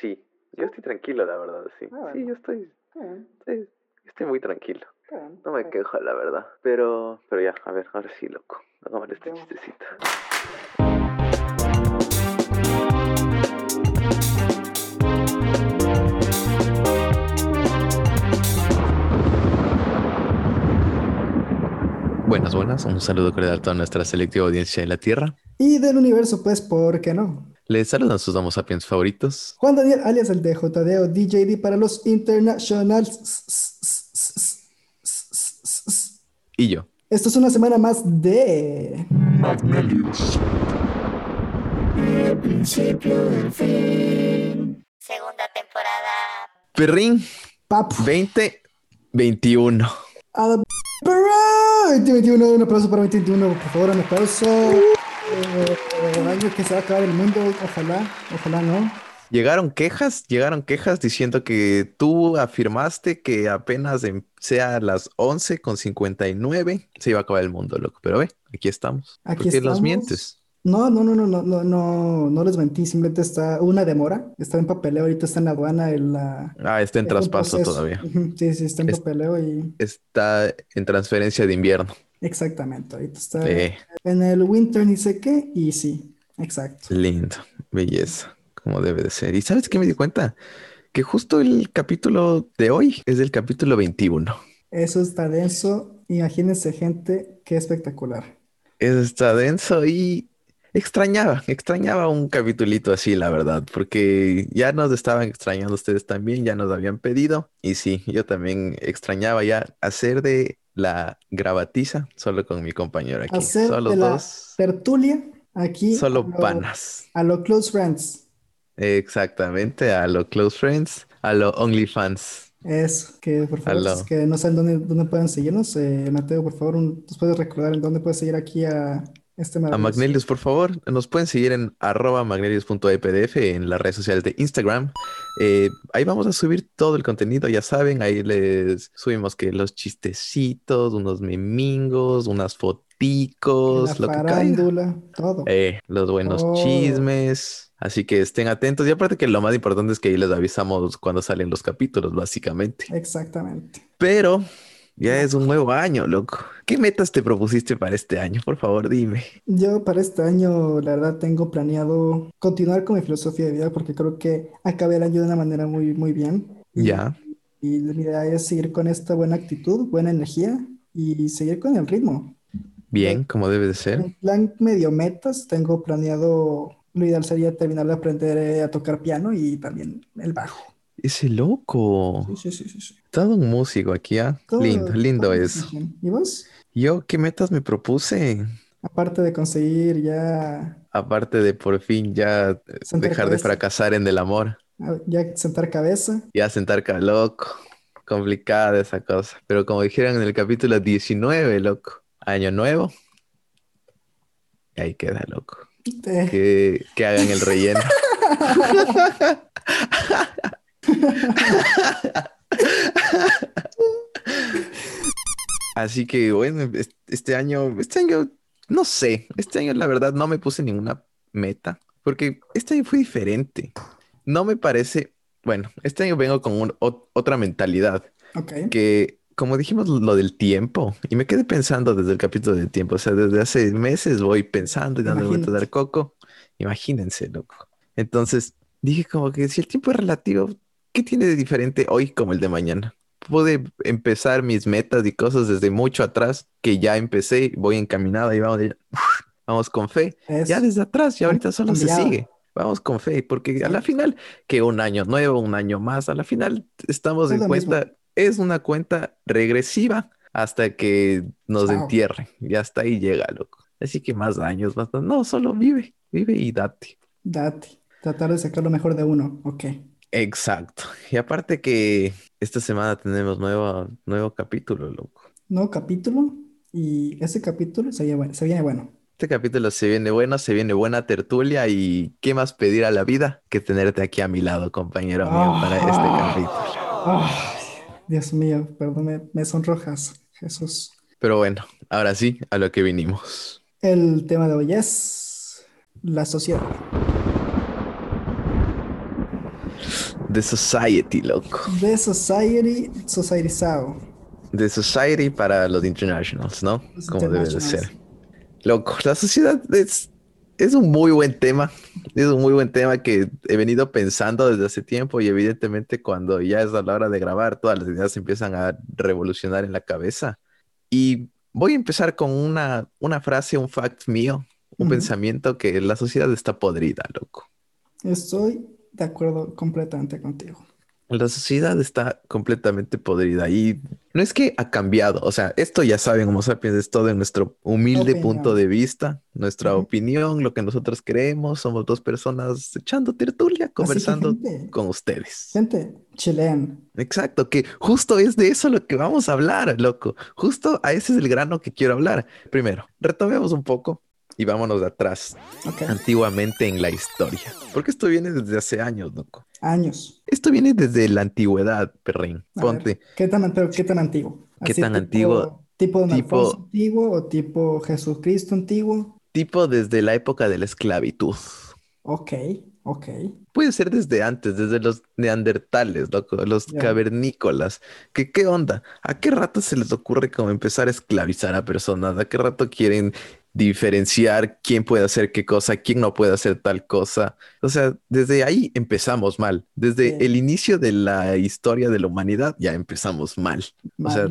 sí. Yo estoy tranquilo, la verdad, sí. Ah, Sí, yo estoy, estoy, estoy muy tranquilo. bien, No me quejo, la verdad. Pero, pero ya, a ver, ahora sí, loco. Hagamos este Vamos. chistecito. Buenas, buenas. Un saludo cordial a toda nuestra selectiva audiencia de la Tierra. Y del universo, pues, ¿por qué no? Les saludan sus Homo sapiens favoritos. Juan Daniel, alias el de JDO DJD para los internationals. Y yo. Esto es una semana más de... Segunda temporada. Perrín Papu. 2021. A la perra. 2021, un aplauso para 2021, por favor, un aplauso. Que se va a acabar el mundo, ojalá, ojalá no. Llegaron quejas, llegaron quejas diciendo que tú afirmaste que apenas em- sea las 11 con 59 se iba a acabar el mundo, loco. Pero ve, aquí estamos. Aquí ¿Por qué los estamos. mientes? No, no, no, no, no, no, no, no les mentí, simplemente está una demora, está en papeleo, ahorita está en aduana, en la... Ah, está en traspaso todavía. Sí, sí, está en Es- papeleo y Está en transferencia de invierno. Exactamente, ahorita está en el winter ni sé qué y sí, exacto. lindo, belleza, como debe de ser. ¿Y sabes qué me di cuenta? Que justo el capítulo de hoy es el capítulo 21. Eso está denso, imagínense gente, qué espectacular. Eso está denso y extrañaba, extrañaba un capitulito así, la verdad, porque ya nos estaban extrañando ustedes también, ya nos habían pedido y sí, yo también extrañaba ya hacer de la gravatiza solo con mi compañero aquí, Hacer solo de la dos, tertulia aquí solo a lo, panas. a lo close friends. Exactamente, a lo close friends, a lo OnlyFans. Eso, que por favor, es que no saben dónde, dónde pueden seguirnos, eh, Mateo, por favor, un- ¿nos puedes recordar en dónde puedes seguir aquí a este A? Magnelius, por favor, nos pueden seguir en arroba magnelius.epdf en las redes sociales de Instagram. Eh, ahí vamos a subir todo el contenido, ya saben, ahí les subimos que los chistecitos, unos memingos, unas la foticos, lo que todo. Eh, los buenos chismes. Así que estén atentos. Y aparte que lo más importante es que ahí les avisamos cuando salen los capítulos, básicamente. Exactamente. Pero ya es un nuevo año, loco. ¿Qué metas te propusiste para este año? Por favor, dime. Yo para este año, la verdad, tengo planeado continuar con mi filosofía de vida porque creo que acabé el año de una manera muy, muy bien. Y, Ya. y mi idea es seguir con esta buena actitud, buena energía y seguir con el ritmo. Bien, como debe de ser. En plan medio metas, tengo planeado, lo ideal sería terminar de aprender a tocar piano y también el bajo. Ese loco. Sí, sí, sí, sí. Todo un músico aquí, ¿ah? Todo- Lindo, lindo todo eso. ¿Y vos? Yo, ¿qué metas me propuse? Aparte de conseguir ya, Aparte de por fin ya eh, Sentar dejar de cabeza. fracasar en el amor. ya sentar cabeza. Ya sentar ca loco. Complicada esa cosa. Pero como dijeron en el capítulo 19, loco. Año nuevo. Y ahí queda, loco. Que, que hagan el relleno. Así que bueno, es- este año, este año, no sé, este año la verdad no me puse ninguna meta, porque este año fue diferente. No me parece, bueno, este año vengo con un- ot- otra mentalidad, ok. que como dijimos lo del tiempo, y me quedé pensando desde el capítulo del tiempo, o sea, desde hace meses voy pensando y dando vueltas al coco, imagínense, loco. Entonces dije como que si el tiempo es relativo, ¿qué tiene de diferente hoy como el de mañana? Pude empezar mis metas y cosas desde mucho atrás, que ya empecé, voy encaminada y vamos, vamos con fe. Es Ya desde atrás, ya ahorita solo se sigue. Vamos con fe, porque a la final, que un año nuevo, un año más, a la final estamos Es en mismo. cuenta, es una cuenta regresiva hasta que nos Chao. entierren. Y hasta ahí llega, loco. Así que más años, más, no, solo vive, vive y date. date. Tratar de sacar lo mejor de uno. Ok. Exacto. Y aparte que esta semana tenemos nuevo, nuevo capítulo, loco. Nuevo capítulo. Y ese capítulo se viene bueno. Se viene bueno. Este capítulo se viene bueno, se viene buena tertulia y ¿qué más pedir a la vida que tenerte aquí a mi lado, compañero mío, para este Ah. capítulo? Dios mío, perdón, me, me sonrojas, Jesús. Pero bueno, ahora sí, a lo que vinimos. El tema de hoy es la sociedad. The Society, loco. The Society, Society Sao. The Society para los Internationals, ¿no? Los Como debe de ser. Loco, la sociedad es, es un muy buen tema. Es un muy buen tema que he venido pensando desde hace tiempo y evidentemente cuando ya es a la hora de grabar, todas las ideas empiezan a revolucionar en la cabeza. Y voy a empezar con una, una frase, un fact mío, un Ujú. pensamiento que la sociedad está podrida, loco. Estoy de acuerdo completamente contigo. La sociedad está completamente podrida y no es que ha cambiado, o sea, esto ya saben, Homo sapiens es todo en nuestro humilde Opinión. punto de vista, nuestra opinión, lo que nosotros creemos, somos dos personas echando tertulia, conversando gente, con ustedes. gente, chilean. Exacto, que justo es de eso lo que vamos a hablar, loco. Justo a ese es el grano que quiero hablar. Primero, retomemos un poco y vámonos de atrás, antiguamente en la historia, porque esto viene desde hace años, loco. años. Esto viene desde la antigüedad, perrín. A Ponte. ver, ¿qué tan, pero qué tan antiguo? ¿Qué Así tan tipo- antiguo? ¿Tipo Don Tipo- Alfonso antiguo o tipo Jesucristo antiguo? Tipo desde la época de la esclavitud. Ok, ok. Puede ser desde antes, desde los neandertales, loco, los cavernícolas. ¿Qué, qué onda? ¿A qué rato se les ocurre como empezar a esclavizar a personas? ¿A qué rato quieren diferenciar quién puede hacer qué cosa, quién no puede hacer tal cosa? O sea, desde ahí empezamos mal. Desde Sí. el inicio de la historia de la humanidad ya empezamos mal. O sea,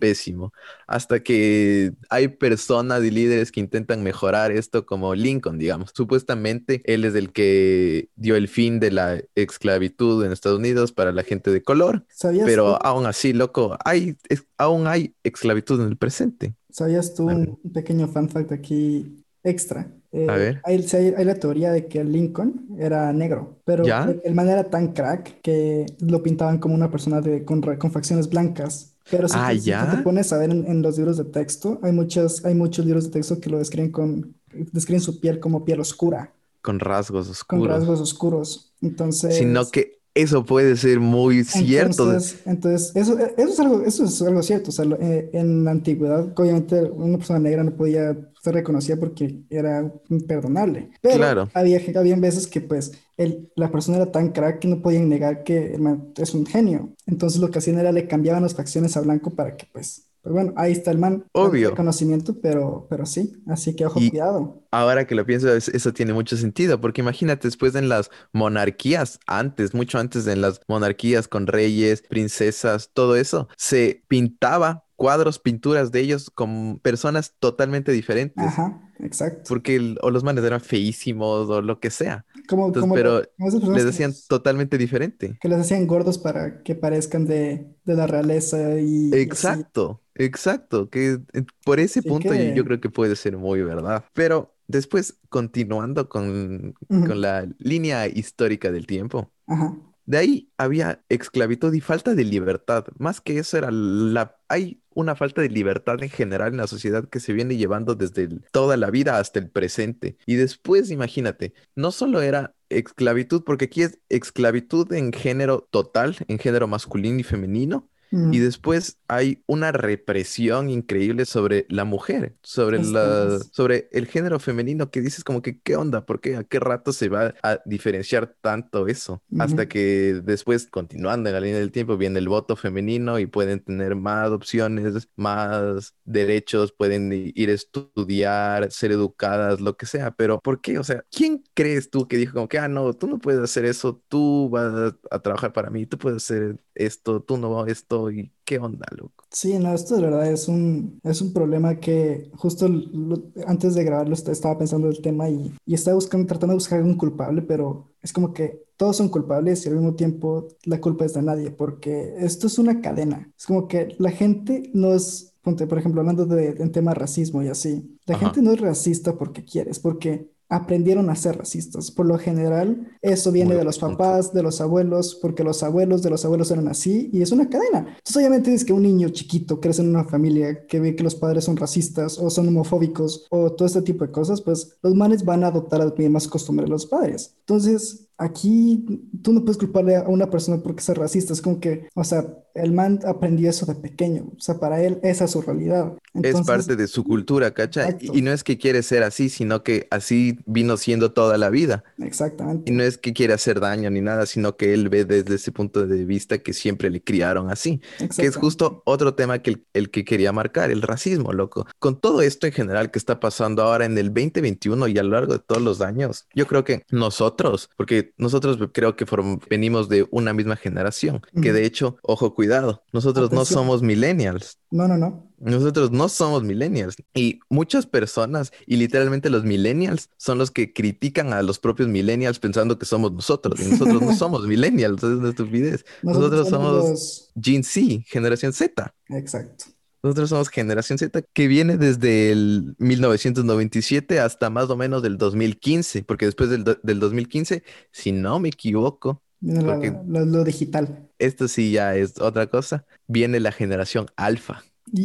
pésimo. Hasta que hay personas y líderes que intentan mejorar esto, como Lincoln, digamos. Supuestamente él es el que dio el fin de la esclavitud en Estados Unidos para la gente de color, ¿Sabías pero tú, aún así, loco, hay, es- aún hay esclavitud en el presente. Sabías tú A ver. un pequeño fan fact aquí extra? Eh, A ver. hay, la teoría de que Lincoln era negro, pero ¿Ya? el, el man era tan crack que lo pintaban como una persona de, con, ra- con facciones blancas. Pero si, Ah, tú, si tú ¿ya? te pones a ver en, en los libros de texto, hay muchos, hay muchos libros de texto que lo describen con, describen su piel como piel oscura, Con rasgos con oscuros. rasgos oscuros. Entonces, Sino que eso puede ser muy cierto. Entonces, entonces eso, eso es algo, eso es algo cierto. O sea, lo- eh, en la antigüedad, obviamente, una persona negra no podía ser reconocida porque era imperdonable. Pero Claro. había, había veces que, pues, el, la persona era tan crack que no podían negar que es un genio. Entonces, lo que hacían era le cambiaban las facciones a blanco para que, pues, pues bueno, ahí está el man. Obvio. reconocimiento, pero, pero sí. Así que, ojo, Y- cuidado. Ahora que lo pienso, es- eso tiene mucho sentido, porque imagínate, después en las monarquías, antes, mucho antes en las monarquías con reyes, princesas, todo eso, se pintaba cuadros, pinturas de ellos con personas totalmente diferentes, Ajá, exacto. porque el- o los manes eran feísimos o lo que sea, Como, Entonces, como, pero como les decían los- totalmente diferente. que les hacían gordos para que parezcan de, de la realeza y. Exacto, exacto, que eh, por ese Así punto yo- yo que- creo que puede ser muy verdad. Pero después, continuando con, Ujú. con la línea histórica del tiempo, Ajá. de ahí había esclavitud y falta de libertad. Más que eso era la... Hay una falta de libertad en general en la sociedad que se viene llevando desde el- toda la vida hasta el presente. Y después, imagínate, no solo era esclavitud, porque aquí es esclavitud en género total, en género masculino y femenino. Y después hay una represión increíble sobre la mujer, sobre la, es- sobre el género femenino, que dices como que, ¿qué onda? ¿Por qué? ¿A qué rato se va a diferenciar tanto eso? Hasta que después, continuando en la línea del tiempo, viene el voto femenino y pueden tener más opciones, más derechos, pueden ir a estudiar, ser educadas, lo que sea. Pero ¿por qué? O sea, ¿quién crees tú que dijo como que, ah, no, tú no puedes hacer eso, tú vas a trabajar para mí, tú puedes hacer esto, tú no esto, y qué onda, loco? Sí, no, esto de verdad es un, es un problema que justo lo- antes de grabarlo est- estaba pensando el tema y, y estaba buscando, tratando de buscar un culpable, pero es como que todos son culpables y al mismo tiempo la culpa es de nadie, porque esto es una cadena. Es como que la gente no es, ponte, por ejemplo, hablando de, en tema racismo y así, la Ajá. gente no es racista porque quiere, es porque aprendieron a ser racistas. Por lo general, eso viene Muy de los papás, de los abuelos, porque los abuelos de los abuelos eran así y es una cadena. Entonces, obviamente es que un niño chiquito crece en una familia que ve que los padres son racistas o son homofóbicos o todo este tipo de cosas, pues los manes van a adoptar las mismas costumbres de los padres. Entonces, aquí tú no puedes culparle a una persona porque es racista. Es como que, o sea, el man aprendió eso de pequeño. O sea, para él esa es su realidad. Es parte de su cultura, exacto, Y y no es que quiere ser así, sino que así vino siendo toda la vida. Y exactamente, no es que quiere hacer daño ni nada, sino que él ve desde ese punto de vista que siempre le criaron así. Que es justo otro tema que el, el que quería marcar, el racismo, loco. Con todo esto en general que está pasando ahora en el 2021 y a lo largo de todos los años, yo creo que nosotros, porque nosotros creo que venimos de una misma generación, que Ujú. de hecho, ojo, cuidado, nosotros no Atención. somos millennials. No, no, no. Nosotros no somos millennials y muchas personas y literalmente los millennials son los que critican a los propios millennials pensando que somos nosotros y nosotros no somos millennials, es una estupidez. Nosotros Nosotros somos somos los... Gen Z, generación Z. Exacto. Nosotros somos generación Z que viene desde el 1997 hasta más o menos del 2015, porque después del, del 2015, si no me equivoco, la- lo digital. esto sí ya es otra cosa, viene la generación alfa,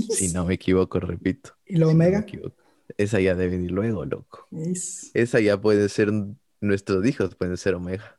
si no me equivoco, repito. ¿Y la Si omega? Esa ya debe venir luego, loco. Esa ya puede ser nuestros hijos, pueden ser omega.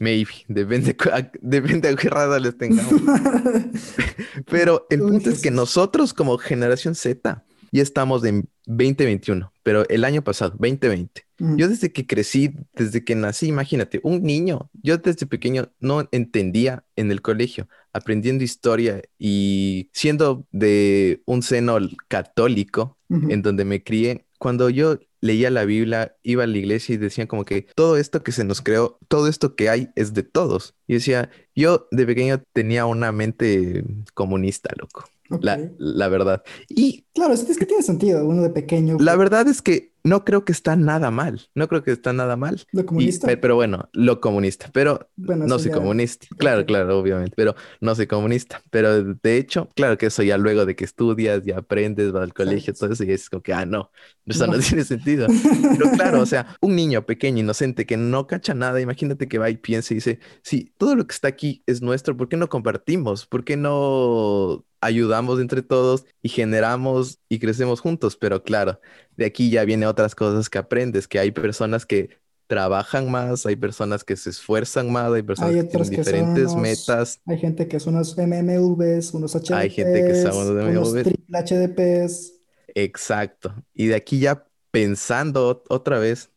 Maybe, depende, a- depende a qué raza les tengamos. Pero el punto es que nosotros como generación Z ya estamos en 2021, pero el año pasado, 2020. Ujú. Yo desde que crecí, desde que nací, imagínate, un niño, yo desde pequeño no entendía en el colegio, aprendiendo historia y siendo de un seno católico, Ujú. en donde me crié, cuando yo leía la Biblia, iba a la iglesia y decían como que todo esto que se nos creó, todo esto que hay es de todos. Y decía, yo de pequeño tenía una mente comunista, loco, la, verdad. Y Claro, es, es que tiene sentido. Uno de pequeño, la verdad es que no creo que está nada mal, no creo que está nada mal. lo Y, comunista. pe- pero bueno, lo comunista, pero Bueno, no soy ya. comunista. Claro, claro, obviamente, pero no soy comunista. Pero de hecho, claro que eso ya luego de que estudias, ya aprendes, vas al colegio, todo eso, y es como que, ah, no, eso no No. tiene sentido. Pero claro, o sea, un niño pequeño, inocente, que no cacha nada, imagínate que va y piensa y dice, si todo lo que está aquí es nuestro, ¿por qué no compartimos? ¿Por qué no ayudamos entre todos y generamos y crecemos juntos? Pero claro, de aquí ya viene otras cosas que aprendes, que hay personas que trabajan más, hay personas que se esfuerzan más, hay personas Hay que tienen diferentes unos. metas, Hay gente que son unos MMVs, unos hay gente que son HDPs, unos triple HDPs. Exacto. Y de aquí ya pensando ot- otra vez,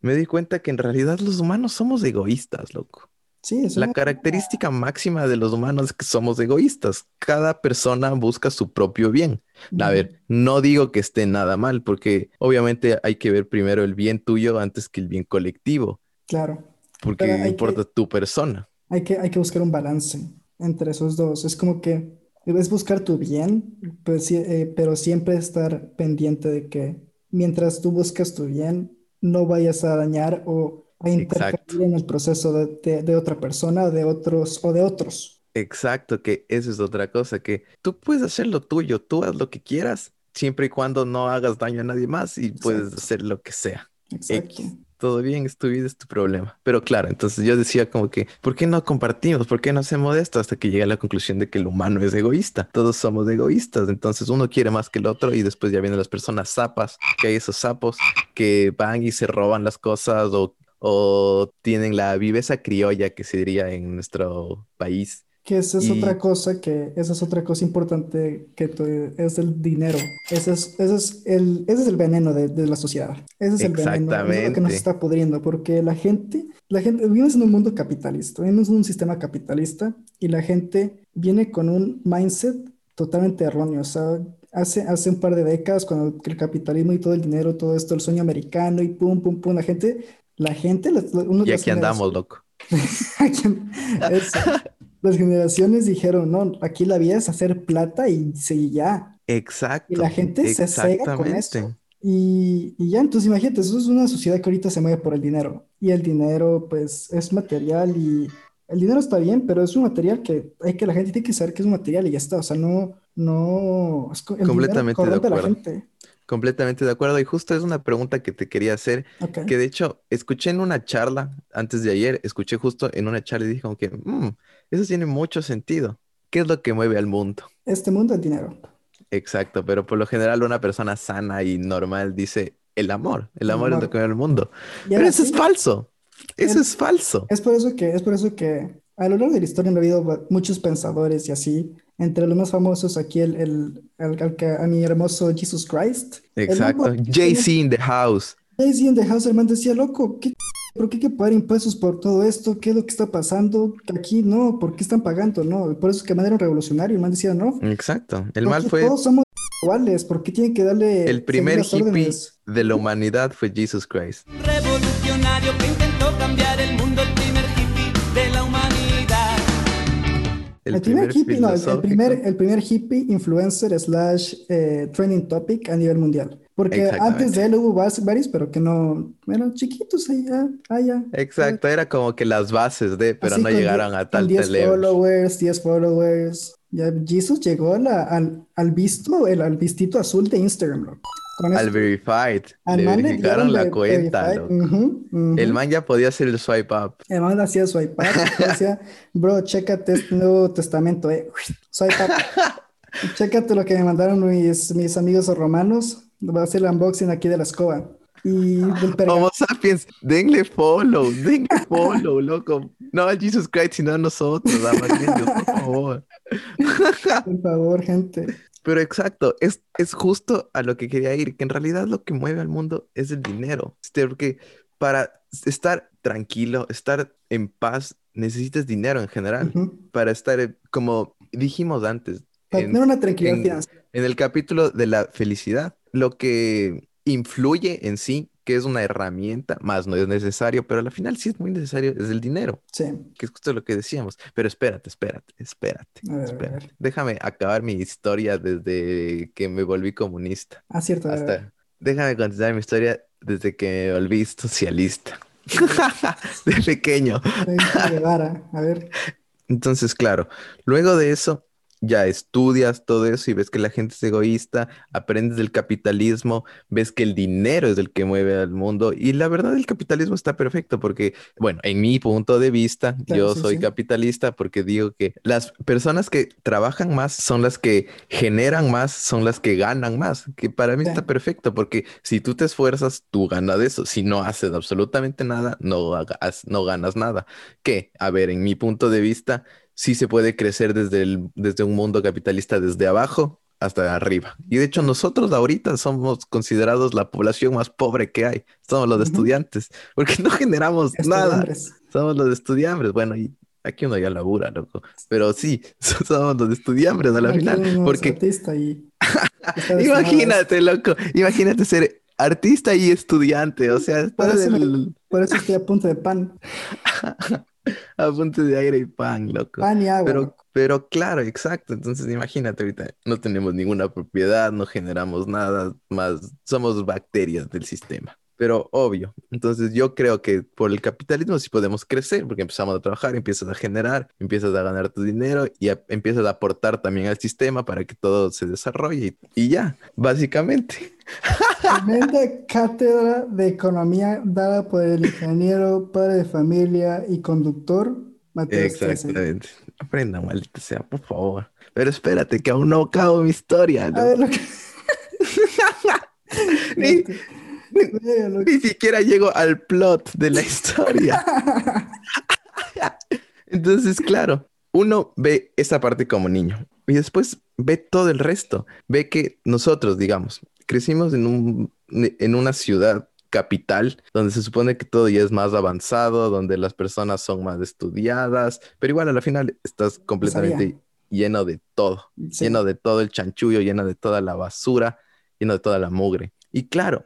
me di cuenta que en realidad los humanos somos egoístas, loco. Sí, La característica máxima de los humanos es que somos egoístas. Cada persona busca su propio bien. A ver, no digo que esté nada mal, porque obviamente hay que ver primero el bien tuyo antes que el bien colectivo, Claro. porque Pero importa que, tu persona. hay que, hay que buscar un balance entre esos dos. Es como que es buscar tu bien, pues, sí, eh, pero siempre estar pendiente de que mientras tú buscas tu bien, no vayas a dañar o a Exacto. interferir en el proceso de, de- de otra persona, de otros o de otros. Exacto, que eso es otra cosa, que tú puedes hacer lo tuyo, tú haz lo que quieras, siempre y cuando no hagas daño a nadie más y puedes Exacto, hacer lo que sea. exacto. X, todo bien, es tu vida, es tu problema. Pero claro, entonces yo decía como que, ¿por qué no compartimos? ¿Por qué no hacemos esto? Hasta que llegué a la conclusión de que el humano es egoísta. Todos somos egoístas. Entonces uno quiere más que el otro y después ya vienen las personas sapas, que hay esos sapos que van y se roban las cosas o, o tienen la viveza criolla que se diría en nuestro país. Que esa es otra Y cosa que, esa es otra cosa importante que es el dinero. Ese es, ese es el, ese es el veneno de, de la sociedad. Ese es el veneno, es lo que nos está pudriendo, porque la gente, la gente, vivimos en un mundo capitalista, vivimos en un sistema capitalista y la gente viene con un mindset totalmente erróneo. O sea, hace, hace un par de décadas, cuando el capitalismo y todo el dinero, todo esto, el sueño americano y pum, pum, pum, la gente, la gente, y aquí andamos, loco. eso. Las generaciones dijeron, no, aquí la vida es hacer plata y sí, ya. Y la Exacto, gente se cega con exactamente. eso. Y, y ya, entonces imagínate, eso es una sociedad que ahorita se mueve por el dinero. Y el dinero, pues, es material y el dinero está bien, pero es un material que hay que la gente tiene que saber que es un material y ya está. O sea, no, no, es el dinero Completamente de corrompe a la acuerdo. gente. Completamente de acuerdo. Y justo es una pregunta que te quería hacer, que de hecho escuché en una charla antes de ayer, escuché justo en una charla y dije como que, "Mm, eso tiene mucho sentido. ¿Qué es lo que mueve al mundo? Este mundo es dinero. Exacto, pero por lo general una persona sana y normal dice el amor. El El amor es lo que mueve al mundo. Pero eso es falso. Eso es falso. Es por eso que, es por eso que a lo largo de la historia han habido muchos pensadores y así. Entre los más famosos aquí el, el, el, el a mi hermoso Jesus Christ. Exacto. Jay-Z in the house. Jay-Z in the house, el man decía, loco, ¿qué ¿Por qué hay que pagar impuestos por todo esto? ¿Qué es lo que está pasando? Aquí no, ¿por qué están pagando? No, por eso es que man era un revolucionario. El man decía, no. Exacto. El mal fue. Todos somos iguales, ¿por qué tienen que darle. El primer hippie de la humanidad fue Jesus Christ. Revolucionario que intentó cambiar el mundo, El, primer, hippie, no, el primer, el primer hippie influencer slash eh, trending topic a nivel mundial. Porque antes de él hubo varios, pero que no eran chiquitos allá. allá Exacto, era como que las bases de, pero no llegaron a tal 10 followers, 10 followers. Ya Jesus llegó al, al visto, el, al vistito azul de Instagram, al verified. le verificaron la cuenta, El man ya podía hacer el swipe up. El man hacía swipe up. decía, bro, chécate este Nuevo Testamento, eh. Swipe up. chécate lo que me mandaron mis, mis amigos romanos. Voy a hacer el unboxing aquí de la escoba. Y Homo sapiens, denle follow, denle follow, loco. No a Jesus Christ, sino a nosotros, por favor. Por favor, gente. Pero exacto, es, es justo a lo que quería ir, que en realidad lo que mueve al mundo es el dinero. Este, porque para estar tranquilo, estar en paz, necesitas dinero en general. Para estar, como dijimos antes, para tener una tranquilidad en el capítulo de la felicidad, lo que influye en sí, que es una herramienta, más no es necesario, pero al final sí es muy necesario, es el dinero. Sí. Que es justo lo que decíamos. Pero espérate, espérate, espérate, espérate. Déjame acabar mi historia desde que me volví comunista. Ah, cierto. Hasta... Déjame contar mi historia desde que me volví socialista. de pequeño. A ver. Entonces, claro, luego de eso, ya estudias todo eso y ves que la gente es egoísta, aprendes del capitalismo, ves que el dinero es el que mueve al mundo y la verdad el capitalismo está perfecto porque, bueno, en mi punto de vista, yo soy capitalista porque digo que las personas que trabajan más son las que generan más, son las que ganan más, que para mí está perfecto porque si tú te esfuerzas, tú ganas de eso, si no haces absolutamente nada, no, hagas, no ganas nada. Que, a ver, en mi punto de vista, sí se puede crecer desde, el, desde un mundo capitalista desde abajo hasta arriba. Y de hecho nosotros ahorita somos considerados la población más pobre que hay. Somos los estudiantes, porque no generamos nada. Somos los estudiantes. Bueno, y aquí uno ya labura, loco. Pero sí, somos los estudiantes a la final. Porque... Y... Imagínate, loco. Imagínate ser artista y estudiante. O sea, por eso estoy a punto de pan. a punto de aire y pan, loco. Pan y agua. Pero, pero claro, exacto. Entonces, imagínate ahorita, no tenemos ninguna propiedad, no generamos nada más, somos bacterias del sistema pero obvio. Entonces yo creo que por el capitalismo sí podemos crecer, porque empezamos a trabajar, empiezas a generar, empiezas a ganar tu dinero y empiezas a aportar también al sistema para que todo se desarrolle y, ya, básicamente. Tremenda cátedra de economía dada por el ingeniero, padre de familia y conductor Mateo Exactamente. Aprenda, maldita sea, por favor. Pero espérate, que aún no acabo mi historia. ¿no? A ver, lo que... Ni siquiera llego al plot de la historia. Entonces, claro, uno ve esa parte como niño y después ve todo el resto. Ve que nosotros, digamos, crecimos en, un, en una ciudad capital, donde se supone que todo ya es más avanzado, donde las personas son más estudiadas, pero igual a la final estás completamente lleno de todo, lleno de todo el chanchullo, lleno de toda la basura, lleno de toda la mugre. Y claro,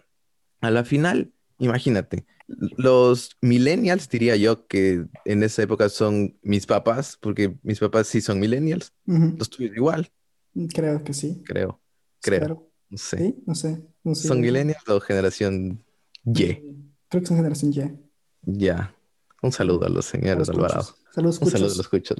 a la final, imagínate, los millennials, diría yo que en esa época son mis papás, porque mis papás sí son millennials. Los tuyos igual. Creo que sí. Creo, creo. No sé. ¿Sí? No sé. ¿Son millennials o generación Y? Creo que son generación Y. Ya. Un saludo a los señores Alvarado. Saludos, Un saludo a los escuchos,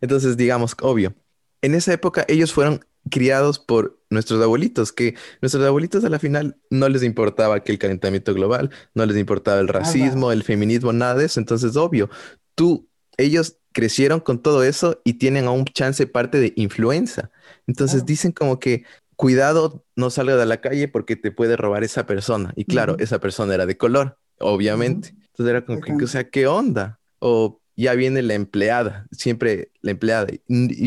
Entonces, digamos, obvio, en esa época ellos fueron criados por nuestros abuelitos, que nuestros abuelitos a la final no les importaba que el calentamiento global, no les importaba el racismo, el feminismo, nada de eso. Entonces, obvio, tú, ellos crecieron con todo eso y tienen aún chance parte de influenza. Entonces dicen como que cuidado, no salga de la calle porque te puede robar esa persona. Y claro, esa persona era de color, obviamente. Entonces era como que, o sea, ¿qué onda? O ya viene la empleada, siempre la empleada. Y,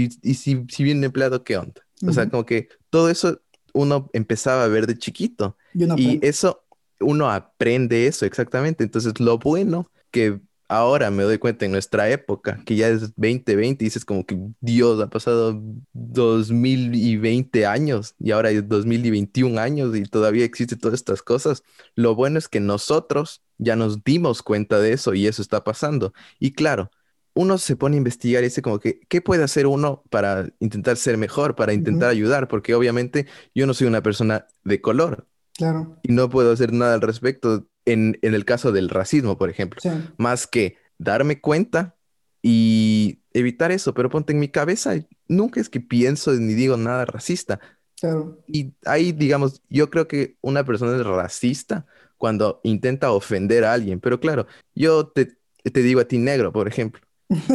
y- y si, si viene el empleado, ¿qué onda? O sea, como que todo eso uno empezaba a ver de chiquito. Y eso, uno aprende eso exactamente. Entonces, lo bueno que ahora me doy cuenta en nuestra época, que ya es 2020, dices como que Dios, ha pasado 2020 años y ahora es 2021 años y todavía existen todas estas cosas. Lo bueno es que nosotros ya nos dimos cuenta de eso y eso está pasando. Y claro, uno se pone a investigar y dice como que, ¿qué puede hacer uno para intentar ser mejor, para intentar ayudar? Porque obviamente yo no soy una persona de color Claro. y no puedo hacer nada al respecto en, en el caso del racismo, por ejemplo, Sí. más que darme cuenta y evitar eso, pero ponte en mi cabeza, nunca es que pienso ni digo nada racista. Claro. Y ahí, digamos, yo creo que una persona es racista cuando intenta ofender a alguien, pero claro, yo te, te digo a ti negro, por ejemplo,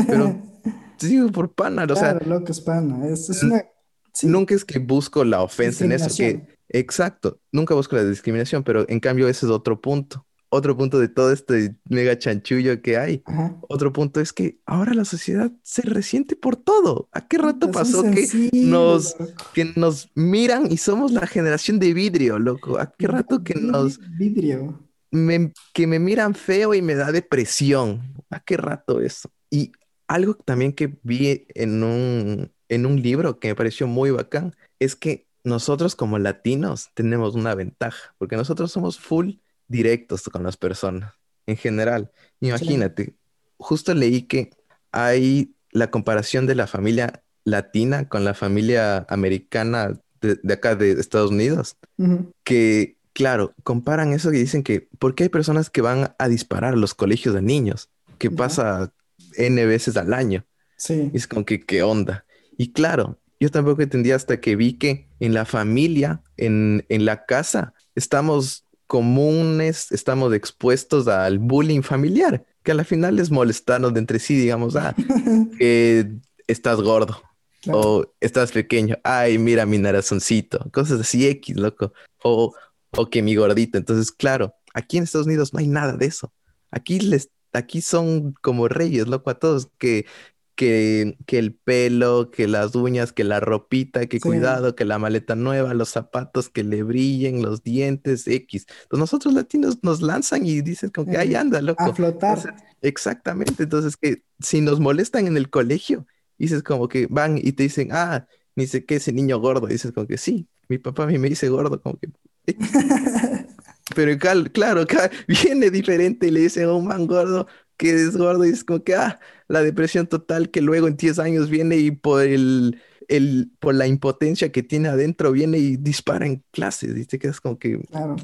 pero te digo por pana, o sea, loco, es pana. Es, es n- una. Sí, nunca es que busco la ofensa en eso, que exacto, nunca busco la discriminación, pero en cambio ese es otro punto. Otro punto de todo este mega chanchullo que hay. Ajá. Otro punto es que ahora la sociedad se resiente por todo. ¿A qué rato pasó que nos, que nos miran y somos la generación de vidrio, loco? ¿A qué rato que nos Vidrio. me- que me miran feo y me da depresión? ¿A qué rato eso? Y algo también que vi en un, en un libro que me pareció muy bacán es que nosotros como latinos tenemos una ventaja, porque nosotros somos full directos con las personas en general. Sí. Imagínate, justo leí que hay la comparación de la familia latina con la familia americana de, de acá de Estados Unidos, Ujú. que claro, comparan eso y dicen que, ¿por qué hay personas que van a disparar a los colegios de niños? Que Ya. pasa N veces al año. Sí. Y es como que, ¿qué onda? Y claro, yo tampoco entendía hasta que vi que en la familia, en, en la casa, estamos comunes, estamos expuestos al bullying familiar, que a la final es molestarnos de entre sí, digamos, ah, que estás gordo Claro. o estás pequeño, ay, mira mi narazoncito, cosas así X, loco, o, o que mi gordito. Entonces, claro, aquí en Estados Unidos no hay nada de eso. Aquí les, aquí son como reyes, loco, a todos, que, que, que el pelo, que las uñas, que la ropita, que Sí. cuidado, que la maleta nueva, los zapatos que le brillen, los dientes, X. Entonces nosotros latinos nos lanzan y dicen como que, Eh, anda, A loco. flotar. Entonces, exactamente. Entonces, que si nos molestan en el colegio, dices como que van y te dicen, ah, ni sé qué, ese niño gordo. Dices como que sí, mi papá a mí me dice gordo, como que. Pero cal- claro, acá viene diferente y le dicen a un man gordo que es gordo y es como que, ah, la depresión total que luego en 10 años viene y por el, el, por la impotencia que tiene adentro viene y dispara en clases y te quedas como que, Claro.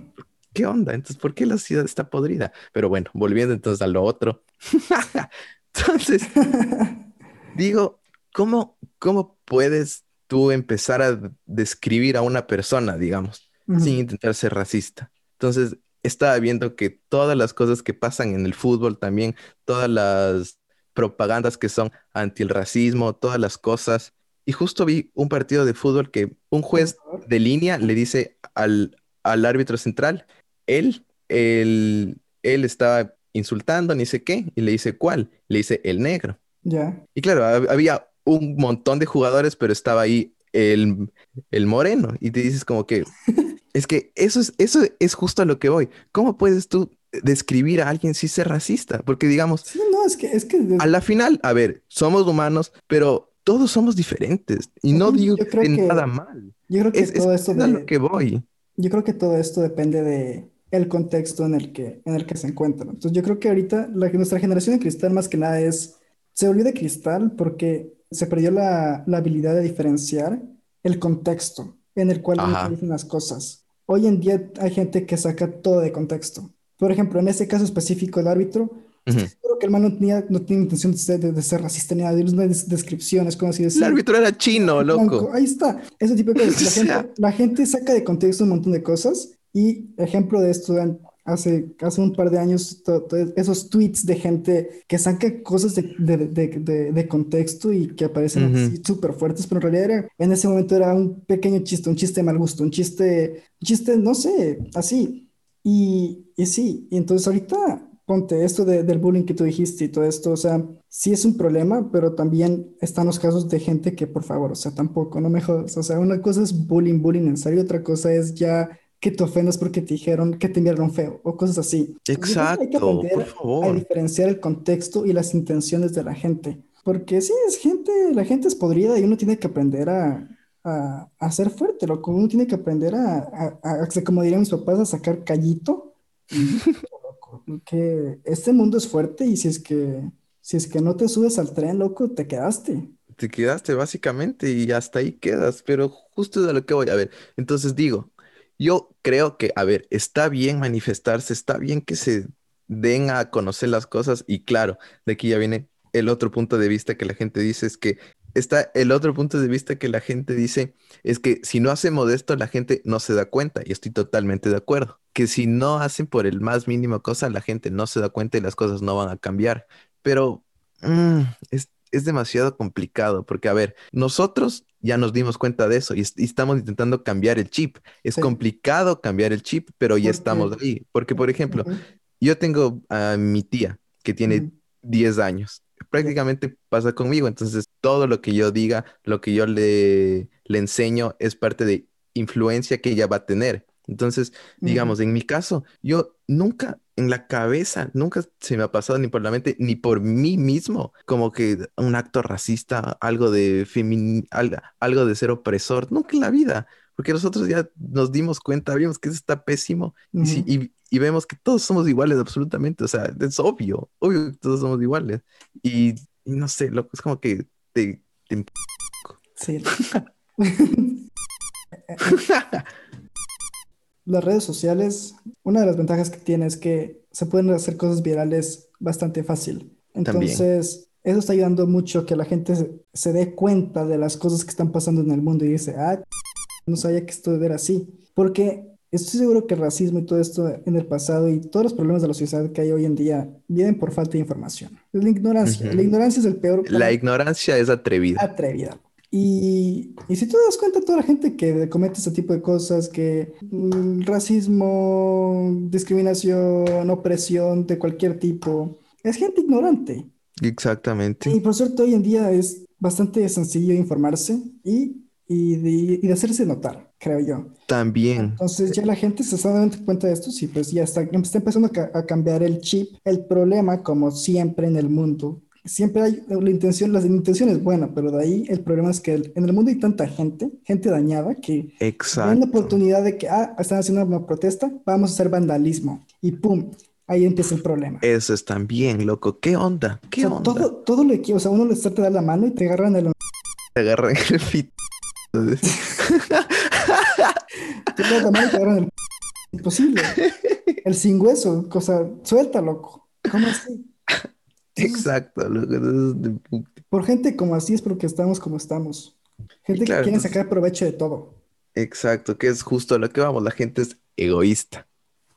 ¿qué onda? Entonces, ¿por qué la ciudad está podrida? Pero bueno, volviendo entonces a lo otro. Entonces, digo, ¿cómo, cómo puedes tú empezar a describir a una persona, digamos, sin intentar ser racista? Entonces, estaba viendo que todas las cosas que pasan en el fútbol también, todas las propagandas que son anti el racismo, todas las cosas. Y justo vi un partido de fútbol que un juez de línea le dice al, al árbitro central, él, él, él estaba insultando, ni sé qué, y le dice, ¿cuál? Le dice, el negro. Ya. Y claro, hab- había un montón de jugadores, pero estaba ahí el, el moreno. Y te dices como que, es que eso es, eso es justo a lo que voy. ¿Cómo puedes tú describir a alguien si ser racista? Porque digamos, Sí, no, es que, es que de- a la final, a ver, somos humanos, pero todos somos diferentes. Y no digo yo creo que nada mal. yo creo que Es, todo esto es a de, lo que voy. yo creo que todo esto depende de el contexto en el que, en el que se encuentran. Entonces, yo creo que ahorita la, nuestra generación de cristal más que nada es, se volvió de cristal porque se perdió la, la habilidad de diferenciar el contexto en el cual Ajá. dicen las cosas. Hoy en día hay gente que saca todo de contexto. Por ejemplo, en ese caso específico del árbitro, Ujú. seguro que el man no tenía, no tenía intención de ser, de, de ser racista ni nada, de una des- descripción, es como así El decir, árbitro era chino, blanco. loco. Ahí está, ese tipo de cosas. La gente, la gente saca de contexto un montón de cosas y ejemplo de esto, hace, hace un par de años, esos tweets de gente que saca cosas de, de, de, de- contexto y que aparecen así súper fuertes, pero en realidad era, en ese momento era un pequeño chiste, un chiste de mal gusto, un chiste, un chiste, no sé, así. Y, y sí, y entonces ahorita ponte esto de- del bullying que tú dijiste y todo esto, o sea, sí es un problema, pero también están los casos de gente que, por favor, o sea, tampoco, no me jodas. O sea, una cosa es bullying, bullying en serio, otra cosa es ya que te ofendas porque te dijeron que te miraron feo o cosas así. Que hay que Exacto, aprender por a favor. diferenciar el contexto y las intenciones de la gente. Porque sí, es gente, la gente es podrida y uno tiene que aprender a, a, a ser fuerte, loco. Uno tiene que aprender a, a, a- a- como dirían mis papás, a sacar callito. Loco, que este mundo es fuerte y si es que, si es que no te subes al tren, loco, te quedaste. Te quedaste básicamente y hasta ahí quedas, pero justo de lo que voy a ver. Entonces digo, yo creo que, a ver, está bien manifestarse, está bien que se den a conocer las cosas y claro, de aquí ya viene el otro punto de vista que la gente dice es que está el otro punto de vista que la gente dice es que si no hacemos esto la gente no se da cuenta y estoy totalmente de acuerdo, que si no hacen por el más mínimo cosa la gente no se da cuenta y las cosas no van a cambiar, pero mm, es, es demasiado complicado porque, a ver, nosotros ya nos dimos cuenta de eso y, y estamos intentando cambiar el chip. Es Sí. complicado cambiar el chip, pero ya estamos ahí. Porque, por ejemplo, Ujú, yo tengo a mi tía que tiene ujú. 10 años. Prácticamente pasa conmigo. Entonces, todo lo que yo diga, lo que yo le, le enseño es parte de influencia que ella va a tener. Entonces, digamos, en mi caso, yo nunca en la cabeza, nunca se me ha pasado ni por la mente, ni por mí mismo, como que un acto racista, algo de femin, algo, de ser opresor, nunca en la vida. Porque nosotros ya nos dimos cuenta, vimos que eso está pésimo y, si- y- y vemos que todos somos iguales absolutamente, o sea, es obvio, obvio que todos somos iguales. Y, y no sé, loco, es como que te... te- Sí. Las redes sociales, una de las ventajas que tiene es que se pueden hacer cosas virales bastante fácil. También. Entonces, eso está ayudando mucho a que la gente se, se dé cuenta de las cosas que están pasando en el mundo y dice, ah, no sabía que esto era así. Porque estoy seguro que el racismo y todo esto en el pasado y todos los problemas de la sociedad que hay hoy en día vienen por falta de información. La ignorancia. La ignorancia es el peor La ignorancia es atrevida. atrevida. Y, y si tú das cuenta, toda la gente que comete este tipo de cosas, que mm, racismo, discriminación, opresión de cualquier tipo, es gente ignorante. Exactamente. Y por suerte hoy en día es bastante sencillo informarse y, y, de, y de hacerse notar, creo yo. También. Entonces ya la gente se está dando cuenta de esto, sí, pues ya está, está empezando a, ca- a cambiar el chip. El problema, como siempre en el mundo, siempre hay la intención, la intención es buena, pero de ahí el problema es que el- en el mundo hay tanta gente, gente dañada, que la Exacto. oportunidad de que, ah, están haciendo una protesta, vamos a hacer vandalismo. Y pum, ahí empieza el problema. Eso es también, loco. ¿Qué onda? O ¿Qué sea, onda? todo, todo lo que, o sea, uno les trata de dar la mano y te agarran el... Te agarran el fit. Te das la mano y te agarran el... Imposible. El sin hueso, cosa, suelta, loco. ¿Cómo así? Exacto, loco. Por gente como así es porque estamos como estamos. Gente claro, que quiere entonces- sacar provecho de todo. Exacto, que es justo a lo que vamos. La gente es egoísta.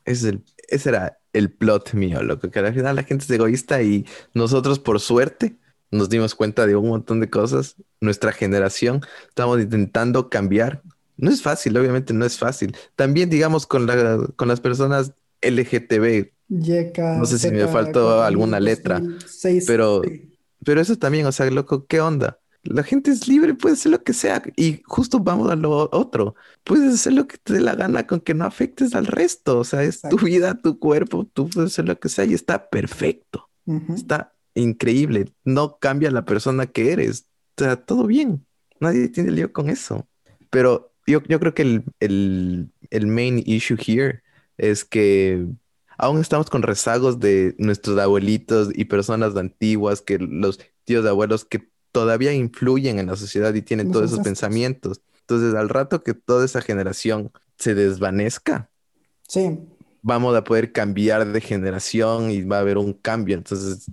Es el, ese era el plot mío, loco. Que al final la gente es egoísta y nosotros, por suerte, nos dimos cuenta de un montón de cosas. Nuestra generación, estamos intentando cambiar. No es fácil, obviamente no es fácil. También, digamos, con la, con las personas LGTB, No sé si me faltó 4000, alguna letra, 2006, pero-. Pero eso también, o sea, loco, ¿qué onda? La gente es libre, puede hacer lo que sea. Y justo vamos a lo otro. Puedes hacer lo que te dé la gana con que no afectes al resto. O sea, es tu Exacto. vida, tu cuerpo, tú puedes hacer lo que sea y está perfecto. Está increíble. No cambia la persona que eres. O sea, todo bien. Nadie tiene lío con eso. Pero yo, yo creo que el, el, el main issue here es que aún estamos con rezagos de nuestros abuelitos y personas antiguas, que los tíos de abuelos que todavía influyen en la sociedad y tienen todos esos pensamientos. Entonces, al rato que toda esa generación se desvanezca, Sí, vamos a poder cambiar de generación y va a haber un cambio. Entonces,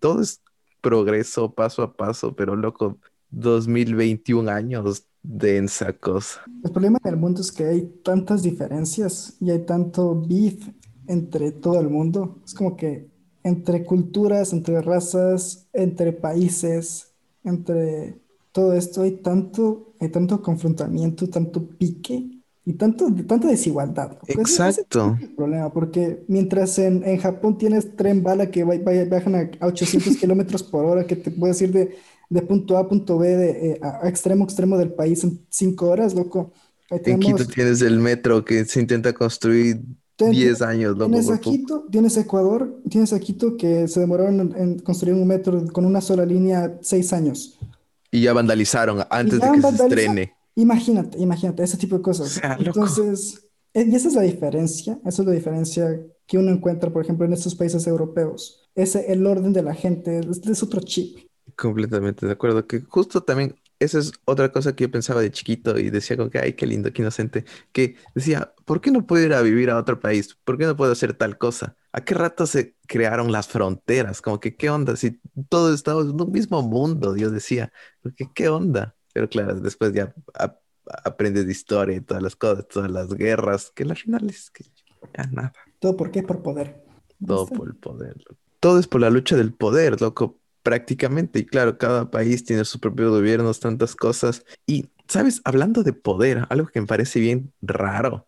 todo es progreso paso a paso, pero loco, 2021 años, densa cosa. el problema en el mundo es que hay tantas diferencias y hay tanto beef entre todo el mundo. Es como que entre culturas, entre razas, entre países, entre todo esto hay tanto, hay tanto confrontamiento, tanto pique y tanto, tanta desigualdad. loco. Ese- ese Exacto. es el problema, porque mientras en, en Japón tienes tren bala que viajan a, a 800 kilómetros por hora, que te puedes ir de, de punto A a punto B de, eh, a, extremo extremo del país en 5 horas, loco. Ahí En Quito tenemos, tienes el metro que se intenta construir 10 años, loco, tienes a. Quito, tienes a Ecuador, tienes a Quito que se demoraron en, en construir un metro con una sola línea 6 años. Y ya vandalizaron antes de que se estrene. Imagínate, imagínate, ese tipo de cosas. sea, loco. Entonces, e- y esa es la diferencia, esa es la diferencia que uno encuentra, por ejemplo, en estos países europeos. Ese, el orden de la gente, es, es otro chip. Completamente de acuerdo. Que justo también, esa es otra cosa que yo pensaba de chiquito y decía como que, ay, qué lindo, qué inocente. Que decía, ¿por qué no puedo ir a vivir a otro país? ¿Por qué no puedo hacer tal cosa? ¿A qué rato se crearon las fronteras? Como que, ¿qué onda? Si todos estamos en un mismo mundo, yo decía. Porque, ¿qué onda? Pero claro, después ya ap- aprendes de historia y todas las cosas, todas las guerras, que al final es que ya nada. ¿Todo por qué? Por poder. Todo por el poder. Todo es por la lucha del poder, loco, prácticamente. Y claro, cada país tiene sus propios gobiernos, tantas cosas. Y, ¿sabes? Hablando de poder, algo que me parece bien raro,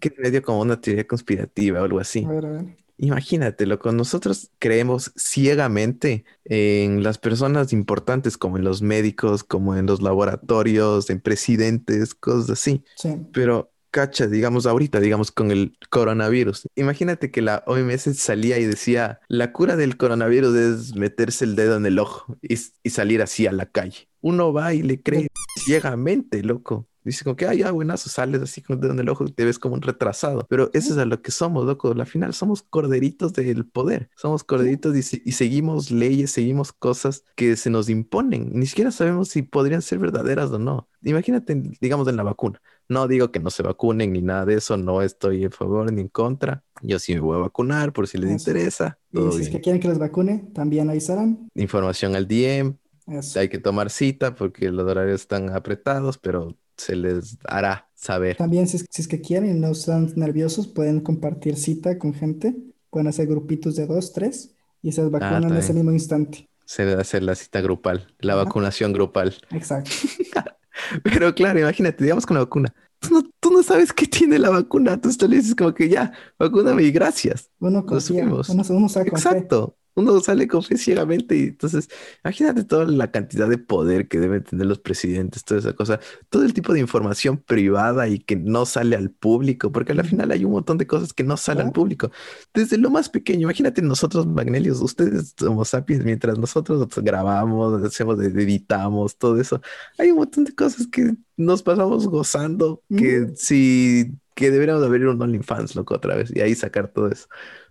que es medio como una teoría conspirativa o algo así. A ver, a ver. Imagínate, loco, nosotros creemos ciegamente en las personas importantes, como en los médicos, como en los laboratorios, en presidentes, cosas así. Sí. Pero, cacha, digamos ahorita, digamos con el coronavirus. Imagínate que la OMS salía y decía, la cura del coronavirus es meterse el dedo en el ojo y, salir así a la calle. Uno va y le cree ciegamente, loco. Dice como que, ay, ya, buenazo, sales así con el dedo en el ojo y te ves como un retrasado. Pero eso es a lo que somos, loco. Al final somos corderitos del poder. Somos corderitos y, y seguimos leyes, seguimos cosas que se nos imponen. Ni siquiera sabemos si podrían ser verdaderas o no. Imagínate, digamos, en la vacuna. No digo que no se vacunen ni nada de eso. No estoy en favor ni en contra. Yo sí me voy a vacunar por si les Eso. interesa. Y Todo si es que quieren que les vacune, también avisarán. Información al DM. Eso. Hay que tomar cita porque los horarios están apretados, pero se les hará saber. También si es, si es que quieren y no están nerviosos, pueden compartir cita con gente. Pueden hacer grupitos de dos, tres y se vacunan en ese mismo instante. Se debe hacer la cita grupal, la Ajá. vacunación grupal. Exacto. Pero claro, imagínate, digamos con la vacuna. Tú no, tú no sabes qué tiene la vacuna. Tú solo dices como que ya, vacúname y gracias. Lo confía, subimos. uno, uno sabe. Exacto. Uno sale con fe ciegamente y entonces imagínate toda la cantidad de poder que deben tener los presidentes, toda esa cosa, todo el tipo de información privada y que no sale al público, porque al final hay un montón de cosas que no salen al público. Desde lo más pequeño, imagínate nosotros, Magnelios, ustedes Homo sapiens, mientras nosotros grabamos, hacemos, editamos, todo eso, hay un montón de cosas que nos pasamos gozando, que Ujú. sí, que deberíamos abrir un OnlyFans, loco, otra vez, y ahí sacar todo eso.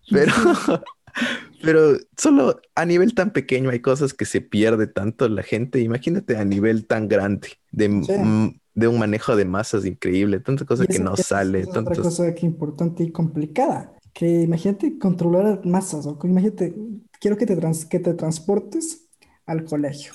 Pero, pero solo a nivel tan pequeño hay cosas que se pierde tanto la gente. Imagínate a nivel tan grande de, Sí. de un manejo de masas increíble, tanta cosa que no sale, es otra tantos... cosa que importante y complicada. Que imagínate controlar masas, o imagínate, quiero que te, trans- que te transportes al colegio.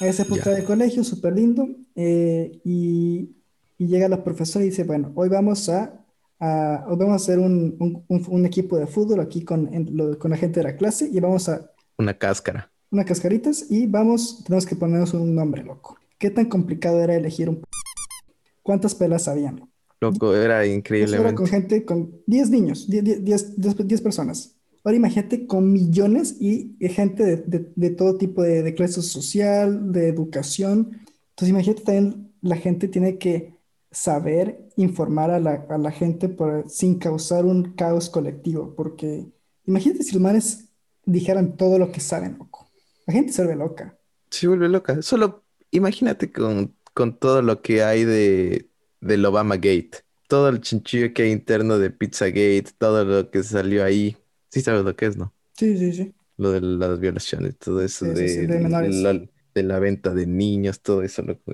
A esa época de colegio, súper lindo, eh, y, y llega la profesora y dice, bueno, hoy vamos a, a- hoy vamos a hacer un, un- un- un equipo de fútbol aquí con, en- lo- con la gente de la clase y vamos a Una cáscara. unas cascaritas y vamos, tenemos que ponernos un nombre, loco. ¿Qué tan complicado era elegir un... ¿Cuántas pelas habían? Loco, era Eso era con gente, con 10 niños, 10, 10, 10, 10 personas. Ahora imagínate con millones y, y gente de, de- de todo tipo de, de clase social, de educación. Entonces imagínate también la gente tiene que saber informar a la, a la gente por- sin causar un caos colectivo, porque imagínate si los manes dijeran todo lo que saben, loco. La gente se vuelve loca. Se vuelve loca. Solo imagínate con, con todo lo que hay de, del Obama Gate, todo el chinchillo que hay interno de Pizzagate, todo lo que salió ahí. Sí sabes lo que es, ¿no? Sí, sí, sí. Lo de las violaciones, todo eso Sí, sí, sí, de, de menores. la, de la venta de niños, todo eso, loco.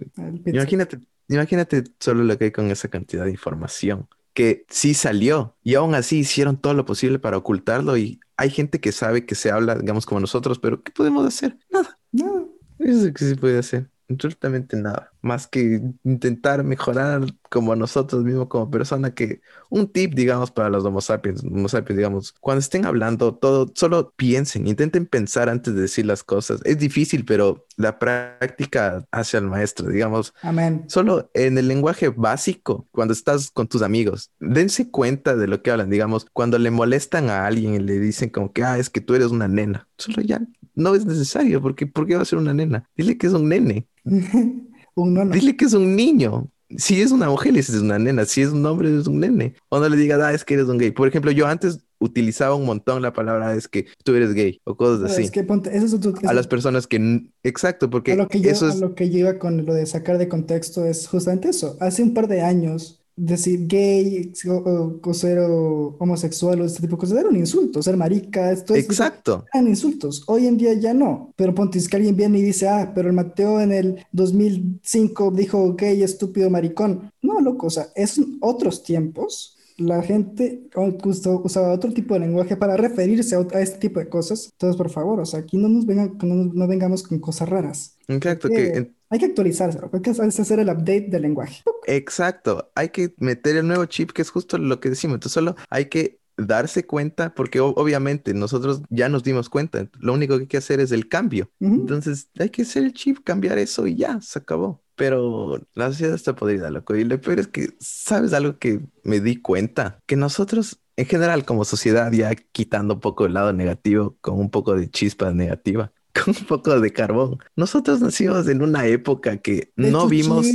Imagínate, imagínate solo lo que hay con esa cantidad de información que sí salió y aún así hicieron todo lo posible para ocultarlo y hay gente que sabe que se habla, digamos, como nosotros, pero ¿qué podemos hacer? Nada. No, Eso que sí puede hacer. Absolutamente nada, más que intentar mejorar como nosotros mismos, como persona, que un tip, digamos, para los Homo sapiens, Homo sapiens, digamos, cuando estén hablando todo, solo piensen, intenten pensar antes de decir las cosas. Es difícil, pero la práctica hace al maestro, digamos. Amén. Solo en el lenguaje básico, cuando estás con tus amigos, dense cuenta de lo que hablan, digamos, cuando le molestan a alguien y le dicen como que, ah, es que tú eres una nena, solo ya no es necesario, porque ¿por qué va a ser una nena? Dile que es un nene. un nono. Dile que es un niño. Si es una mujer, le dices es una nena. Si es un hombre, es un nene. O no le digas, ah, es que eres un gay. Por ejemplo, yo antes utilizaba un montón la palabra es que tú eres gay o cosas Pero así. Es que ponte, eso es otro- A las personas que... Exacto, porque a lo que yo, eso a es... lo que iba con lo de sacar de contexto es justamente eso. Hace un par de años, decir gay o, o- o ser o- homosexual o este tipo de cosas era un insulto. Ser marica, esto es, Exacto. eran insultos. Hoy en día ya no. Pero ponte, es que alguien viene y dice, ah, pero el Mateo en el 2005 dijo gay, estúpido, maricón. No, loco, o sea, es otros tiempos. La gente usaba otro tipo de lenguaje para referirse a, este tipo de cosas. Entonces, por favor, o sea, aquí no nos vengan, no, no vengamos con cosas raras. Exacto, Eh, que Hay que actualizarse, loco, hay que hacer el update del lenguaje. Exacto, hay que meter el nuevo chip que es justo lo que decimos, entonces solo hay que darse cuenta porque obviamente nosotros ya nos dimos cuenta, lo único que hay que hacer es el cambio, entonces hay que hacer el chip, cambiar eso y ya, se acabó. Pero la sociedad está podrida, loco, y lo peor es que, ¿sabes algo que me di cuenta? Que nosotros en general como sociedad, ya quitando un poco el lado negativo, con un poco de chispa negativa. Con un poco de carbón. Nosotros nacimos en una época que no vimos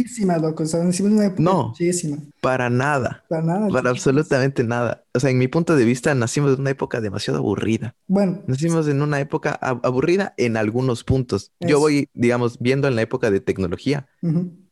loco, o sea, nacimos en una época No. para nada. Para nada. Para absolutamente nada. O sea, en mi punto de vista, nacimos en una época demasiado aburrida. Bueno, Nacimos en una época ab- aburrida en algunos puntos. Yo voy, digamos, viendo en la época de tecnología.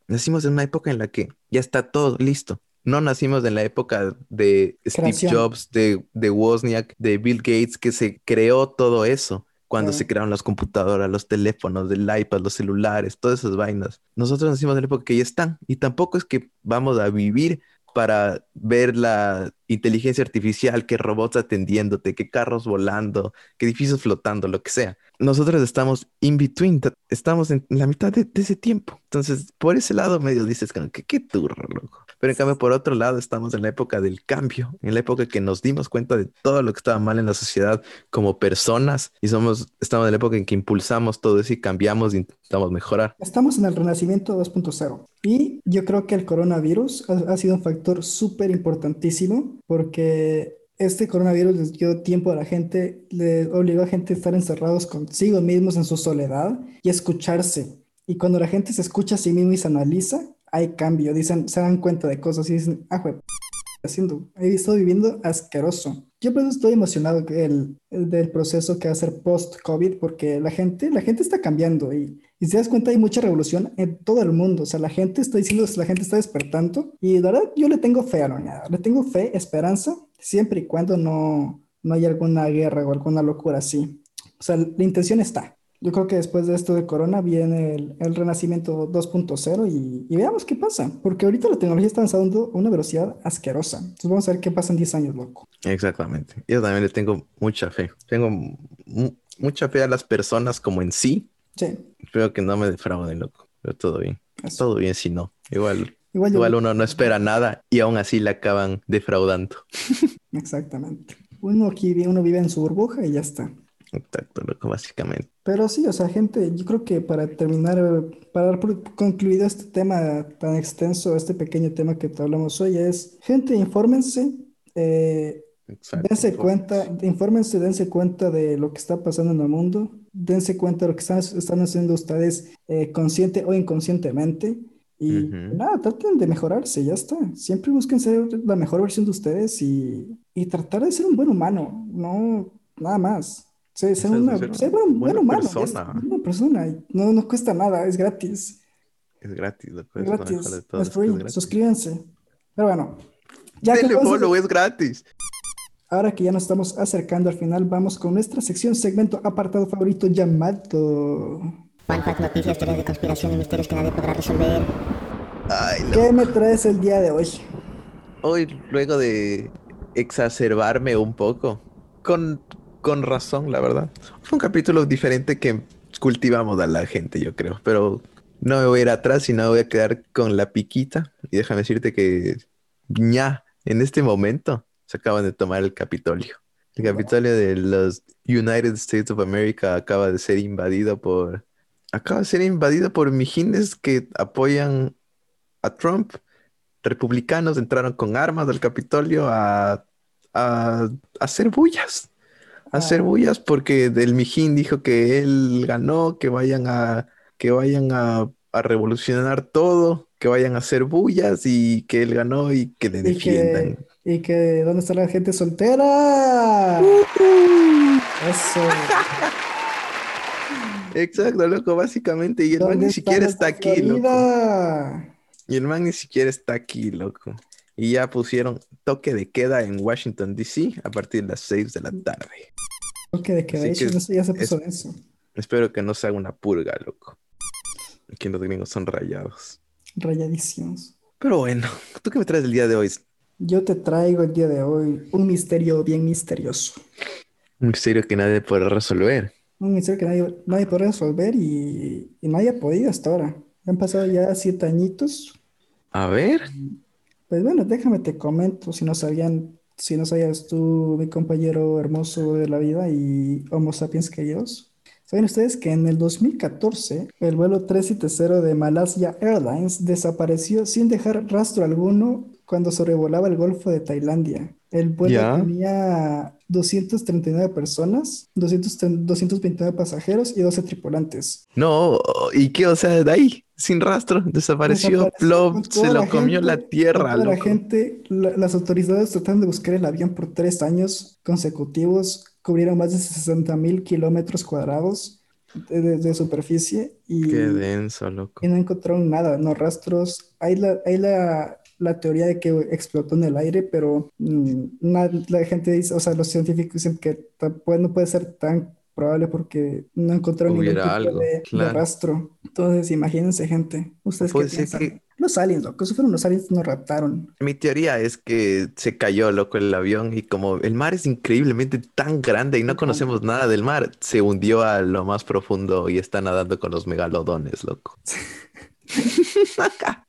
Nacimos en una época en la que ya está todo listo. No nacimos en la época de Steve Creación. Jobs, de, de Wozniak, de Bill Gates, que se creó todo eso cuando se crearon las computadoras, los teléfonos, el iPad, los celulares, todas esas vainas. Nosotros nacimos en la época que ya están y tampoco es que vamos a vivir para ver la inteligencia artificial, que robots atendiéndote, que carros volando, que edificios flotando, lo que sea. Nosotros estamos in between, ta- estamos en la mitad de, de ese tiempo. Entonces, por ese lado medio dices que qué turro, loco. Pero en cambio, por otro lado, estamos en la época del cambio, en la época que nos dimos cuenta de todo lo que estaba mal en la sociedad como personas y somos, estamos en la época en que impulsamos todo eso y cambiamos e intentamos mejorar. Estamos en el renacimiento 2.0 y yo creo que el coronavirus ha, ha sido un factor súper importantísimo porque este coronavirus les dio tiempo a la gente, le obligó a gente a estar encerrados consigo mismos en su soledad y escucharse. Y cuando la gente se escucha a sí mismo y se analiza, hay cambio, dicen, se dan cuenta de cosas y dicen, ah, jue- haciendo, he estado viviendo asqueroso. Yo por eso estoy emocionado del proceso que va a ser post-COVID, porque la gente, la gente está cambiando y, y si te das cuenta hay mucha revolución en todo el mundo. O sea, la gente está diciendo, la gente está despertando y la verdad yo le tengo fe a la unidad, le tengo fe, esperanza, siempre y cuando no, no haya alguna guerra o alguna locura así. O sea, la intención está. Yo creo que después de esto de Corona viene el, el renacimiento 2.0 y, y veamos qué pasa, porque ahorita la tecnología está avanzando a una velocidad asquerosa. Entonces vamos a ver qué pasa en 10 años, loco. Exactamente. Yo también le tengo mucha fe. Tengo mu- mucha fe a las personas como en sí. Sí, Espero que no me defrauden, loco. Pero todo bien. eso. Todo bien si no. Igual, Igual yo- uno no espera nada y aún así le acaban defraudando. Exactamente. Uno aquí uno vive en su burbuja y ya está. Exacto, loco, básicamente. Pero sí, o sea, gente, yo creo que para terminar, para dar por concluido este tema tan extenso, este pequeño tema que te hablamos hoy, es, gente, infórmense, eh, Exacto. dense cuenta, infórmense, dense cuenta de lo que está pasando en el mundo, dense cuenta de lo que están, están haciendo ustedes eh, consciente o inconscientemente. Y Ujú. nada, traten de mejorarse, ya está. Siempre busquen ser la mejor versión de ustedes y, y tratar de ser un buen humano, no nada más. Ser, ser Ser- una, ser ser buen, buena buen humano, persona. una persona. y No, no cuesta nada, es gratis. Es gratis, loco. Es Es lo gratis, de todo. es free. es gratis. Suscríbanse. Pero bueno, ya que a- follow, es gratis. Ahora que ya nos estamos acercando al final, vamos con nuestra sección, segmento, apartado favorito llamado. Fun fact, noticias, teorías de conspiración y misterios que nadie podrá resolver. Ay, loco. ¿Qué me traes el día de hoy? Hoy, luego de exacerbarme un poco, con, con razón, la verdad. Fue un capítulo diferente que cultivamos a la gente, yo creo. Pero no me voy a ir atrás y no me voy a quedar con la piquita. Y déjame decirte que ya, en este momento, se acaban de tomar el Capitolio. El Capitolio de los United States of America acaba de ser invadido por... Acaba de ser invadido por mijines que apoyan a Trump. Republicanos entraron con armas al Capitolio a, a hacer bullas. A hacer bullas porque del mijín dijo que él ganó, que vayan a, que vayan a, a revolucionar todo, que vayan a hacer bullas y que él ganó y que le Y defiendan. que, y que, ¿dónde está la gente soltera? Eso. Exacto, loco, básicamente. Y el man ¿Dónde ni siquiera está aquí, loco. Florida? Y el man ni siquiera está aquí, loco. Y ya pusieron toque de queda en Washington, D.C. a partir de las 6 de la tarde. Toque de queda, Así que eso ya se es- puso denso. Espero que no se haga una purga, loco. Aquí los gringos son rayados. Rayadísimos. Pero bueno, ¿tú qué me traes el día de hoy? Yo te traigo el día de hoy un misterio bien misterioso. Un misterio que nadie puede resolver. Un misterio que nadie, nadie puede resolver y, y nadie ha podido hasta ahora. Han pasado ya siete añitos. A ver, Pues bueno, déjame te comento si no sabían, si no sabías tú, mi compañero hermoso de la vida y Homo sapiens queridos. ¿Saben ustedes que en el 2014 el vuelo 370 de Malaysia Airlines desapareció sin dejar rastro alguno cuando sobrevolaba el Golfo de Tailandia? El vuelo Ya. tenía 239 personas, 200 229 pasajeros y 12 tripulantes. no, ¿y qué? O sea, de ahí, sin rastro, desapareció, plop, con se lo la comió la gente- tierra, toda la gente, la- las autoridades tratando de buscar el avión por tres años consecutivos, cubrieron más de 60 mil kilómetros cuadrados de superficie y, Qué denso, loco. y no encontraron nada, no rastros. Hay la, hay la, la teoría de que explotó en el aire, pero mm, na- la gente dice, o sea, los científicos dicen que puede- no puede ser tan probable porque no encontraron ningún tipo algo, de, rastro. Entonces, imagínense, gente. ¿Ustedes qué Puede ser piensan? que- Los aliens, loco. Si fueron los aliens, nos raptaron. Mi teoría es que se cayó, loco, el avión y como el mar es increíblemente tan grande y no conocemos nada del mar, se hundió a lo más profundo y está nadando con los megalodones, loco.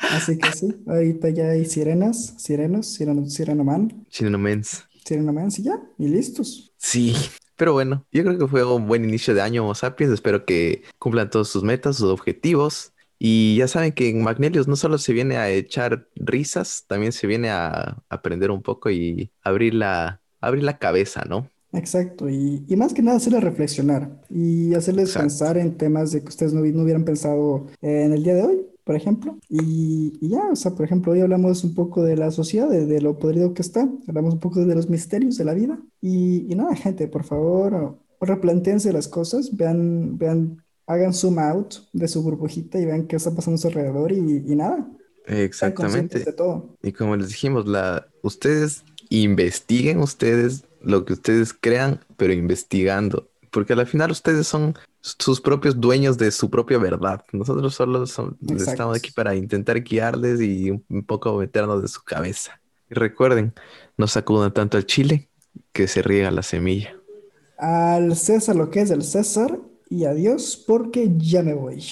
Así que sí, ahorita ya hay sirenas, sirenos, sireno, sirenoman, Chinomens. sirenoman, sí, ya, y listos. Sí, pero bueno, yo creo que fue un buen inicio de año, Homo sapiens. Espero que cumplan todos sus metas, sus objetivos. Y ya saben que en Magnelius no solo se viene a echar risas, también se viene a aprender un poco y abrir la, abrir la cabeza, ¿no? Exacto, y, y más que nada hacerles reflexionar y hacerles Exacto. pensar en temas de que ustedes no, no hubieran pensado eh, en el día de hoy, por ejemplo. Y, y ya, o sea, por ejemplo, hoy hablamos un poco de la sociedad, de, de lo podrido que está, hablamos un poco de los misterios de la vida. Y, y nada, gente, por favor, replantéense las cosas, vean, vean, hagan zoom out de su burbujita y vean qué está pasando a su alrededor y, y nada, Exactamente. de todo. Y como les dijimos, la, ustedes investiguen ustedes lo que ustedes crean, pero investigando. Porque al final ustedes son sus propios dueños de su propia verdad. Nosotros solo son- estamos aquí para intentar guiarles y un, poco meternos de su cabeza. Y recuerden, no sacudan tanto al chile que se riega la semilla. Al César lo que es del César y adiós porque ya me voy.